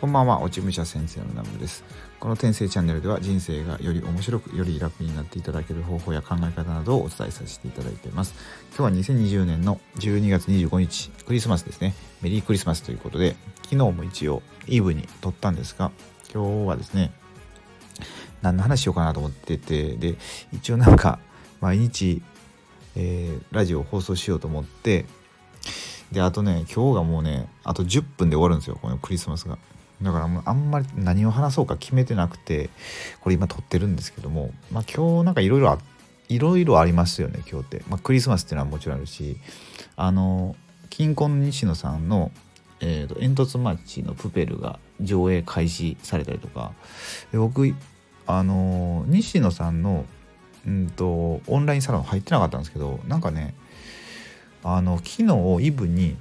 こんばんは、落ち武者先生のナムです。この転生チャンネルでは人生がより面白く、より楽になっていただける方法や考え方などをお伝えさせていただいています。今日は2020年の12月25日、クリスマスですね。メリークリスマスということで、昨日も一応イーブに撮ったんですが、今日はですね、何の話しようかなと思ってて、で、一応なんか、毎日、えー、ラジオを放送しようと思って、で、あとね、今日がもうね、あと10分で終わるんですよ、このクリスマスが。だからもうあんまり何を話そうか決めてなくてこれ今撮ってるんですけどもまあ今日なんかいろいろいろいろありますよね今日って、まあ、クリスマスっていうのはもちろんあるしあの金婚西野さんの、えーと、煙突マッチのプペルが上映開始されたりとか。で僕あの西野さんのうんとオンラインサロン入ってなかったんですけどなんかねあの昨日イブに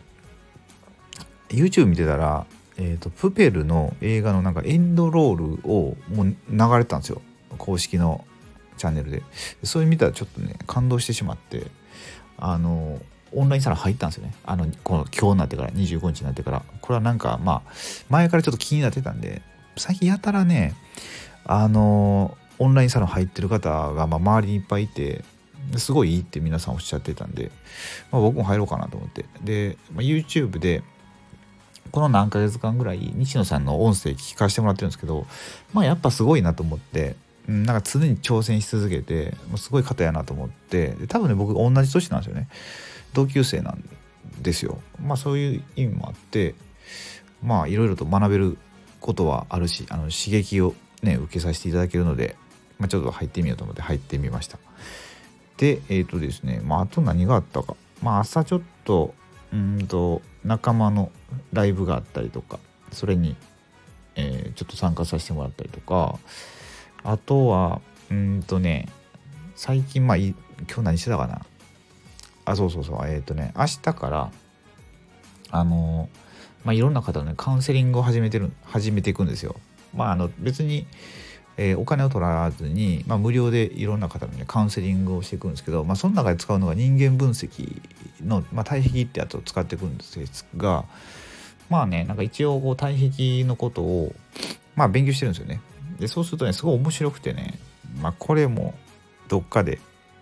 YouTube 見てたらえーと、プペルの映画のなんかエンドロールをもう流れてたんですよ。公式のチャンネルで。それ見たらちょっとね感動してしまってあのオンラインサロン入ったんですよね。あのこの今日になってから25日になってから。これはなんかまあ前からちょっと気になってたんで最近やたらねあのオンラインサロン入ってる方が、まあ、周りにいっぱいいてすごいいいって皆さんおっしゃってたんで、まあ、僕も入ろうかなと思って。で、まあ、YouTube でこの何ヶ月間ぐらい西野さんの音声聞かせてもらってるんですけどまあやっぱすごいなと思って、うん、なんか常に挑戦し続けてもうすごい方やなと思って多分ね僕同じ年なんですよね。同級生なんですよ。まあそういう意味もあってまあいろいろと学べることはあるしあの刺激をね受けさせていただけるので、まあ、ちょっと入ってみようと思って入ってみました。でえっ、ー、とですねまああと何があったか。まあ朝ちょっとうんと仲間のライブがあったりとかそれに、えー、ちょっと参加させてもらったりとかあとはうんとね最近まあ今日何してたかな？あそうそうそうえっ、ー、とね明日からあのまあいろんな方のねカウンセリングを始めてる始めていくんですよ。まああの別にえー、お金を取らずに、まあ、無料でいろんな方の、ね、カウンセリングをしていくんですけど、まあ、その中で使うのが人間分析の、まあ、対比ってやつを使っていくんですがまあねなんか一応こう対比のことを、まあ、勉強してるんですよね。でそうするとねすごい面白くてね、まあ、これもどっかで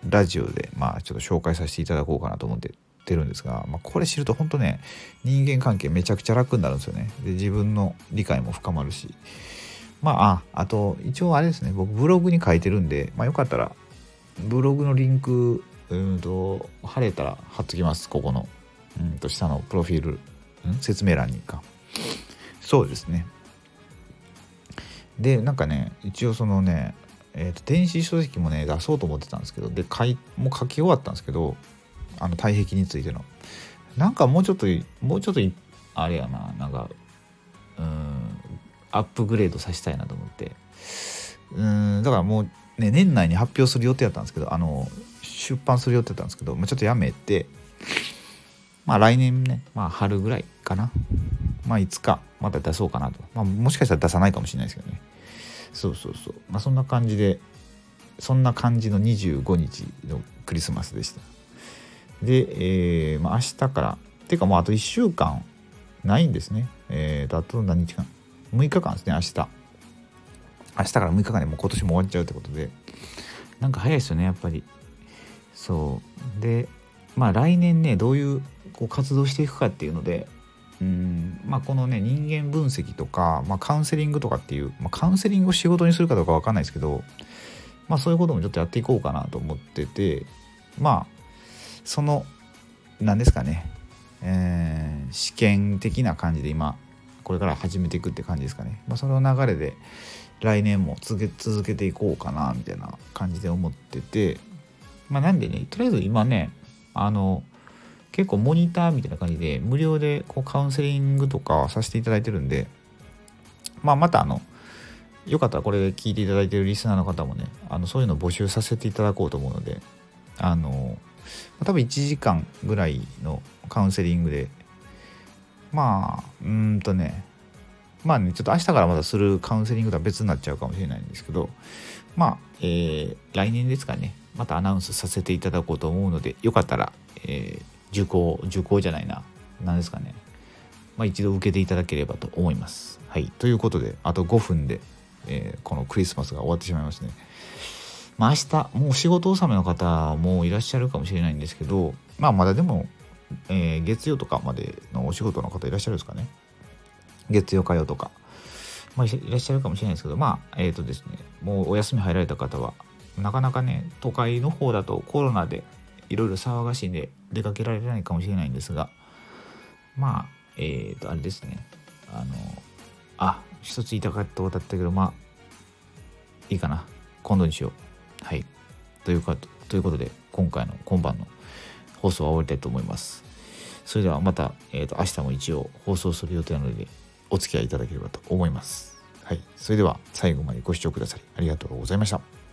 ラジオで、まあ、ちょっと紹介させていただこうかなと思っててるんですが、まあ、これ知ると本当ね人間関係めちゃくちゃ楽になるんですよね。で自分の理解も深まるし。まあ、あ、と、一応あれですね、僕ブログに書いてるんで、まあよかったら、ブログのリンク、うんと、貼れたら貼っときます、ここの、うんと、下のプロフィール、ん説明欄にか。そうですね。で、なんかね、一応そのね、えーと、電子書籍もね出そうと思ってたんですけどで書いもう書き終わったんですけどあの体壁についてのなんかもうちょっともうちょっとあれやななんかアップグレードさせたいなと思って。うんだからもうね年内に発表する予定だったんですけどあの出版する予定だったんですけど、まあ、ちょっとやめてまあ来年ねまあ春ぐらいかな。まあいつかまた出そうかなと、まあ、もしかしたら出さないかもしれないですけどね。そうそうそう。まあそんな感じでそんな感じの25日のクリスマスでした。で、えー、まあ、明日からっていうかもうあと1週間ないんですね。えーとあと何日間？6日間ですね明日。明日から6日間でもう今年も終わっちゃうってことで。なんか早いですよねやっぱり。そう。でまあ来年ねどういうこう活動していくかっていうのでうんまあこのね人間分析とか、まあ、カウンセリングとかっていう、まあ、カウンセリングを仕事にするかどうか分かんないですけどまあそういうこともちょっとやっていこうかなと思っててまあその何ですかね、えー、試験的な感じで今これから始めていくって感じですかね、まあ、その流れで来年も続け続けていこうかなみたいな感じで思ってて。まあなんでねとりあえず今ねあの結構モニターみたいな感じで無料でこうカウンセリングとかさせていただいてるんでまあまたあのよかったらこれ聞いていただいてるリスナーの方もねあのそういうの募集させていただこうと思うのであの多分1時間ぐらいのカウンセリングでまあうんとねまあねちょっと明日からまたするカウンセリングとは別になっちゃうかもしれないんですけどまあ、えー、来年ですかねまたアナウンスさせていただこうと思うのでよかったら、えー、受講受講じゃないな何ですかねまあ、一度受けていただければと思います。はい、ということであと5分で、えー、このクリスマスが終わってしまいますね。まあ、明日もう仕事納めの方もいらっしゃるかもしれないんですけど、まあ、まだでも、えー、月曜とかまでのお仕事の方いらっしゃるんですかね。月曜火曜とか。まあ、いらっしゃるかもしれないですけど、まあ、えっ、ー、とですね、もうお休み入られた方は、なかなかね、都会の方だとコロナでいろいろ騒がしいんで出かけられないかもしれないんですが、まあ、えっ、ー、と、あれですね、あの、あ、一つ言いたかったことだったけど、まあ、いいかな。今度にしよう。はい。というか、ということで、今回の今晩の放送は終わりたいと思います。それではまた、えーと、明日も一応放送する予定なので、お付き合いいただければと思います。はい。それでは最後までご視聴くださりありがとうございました。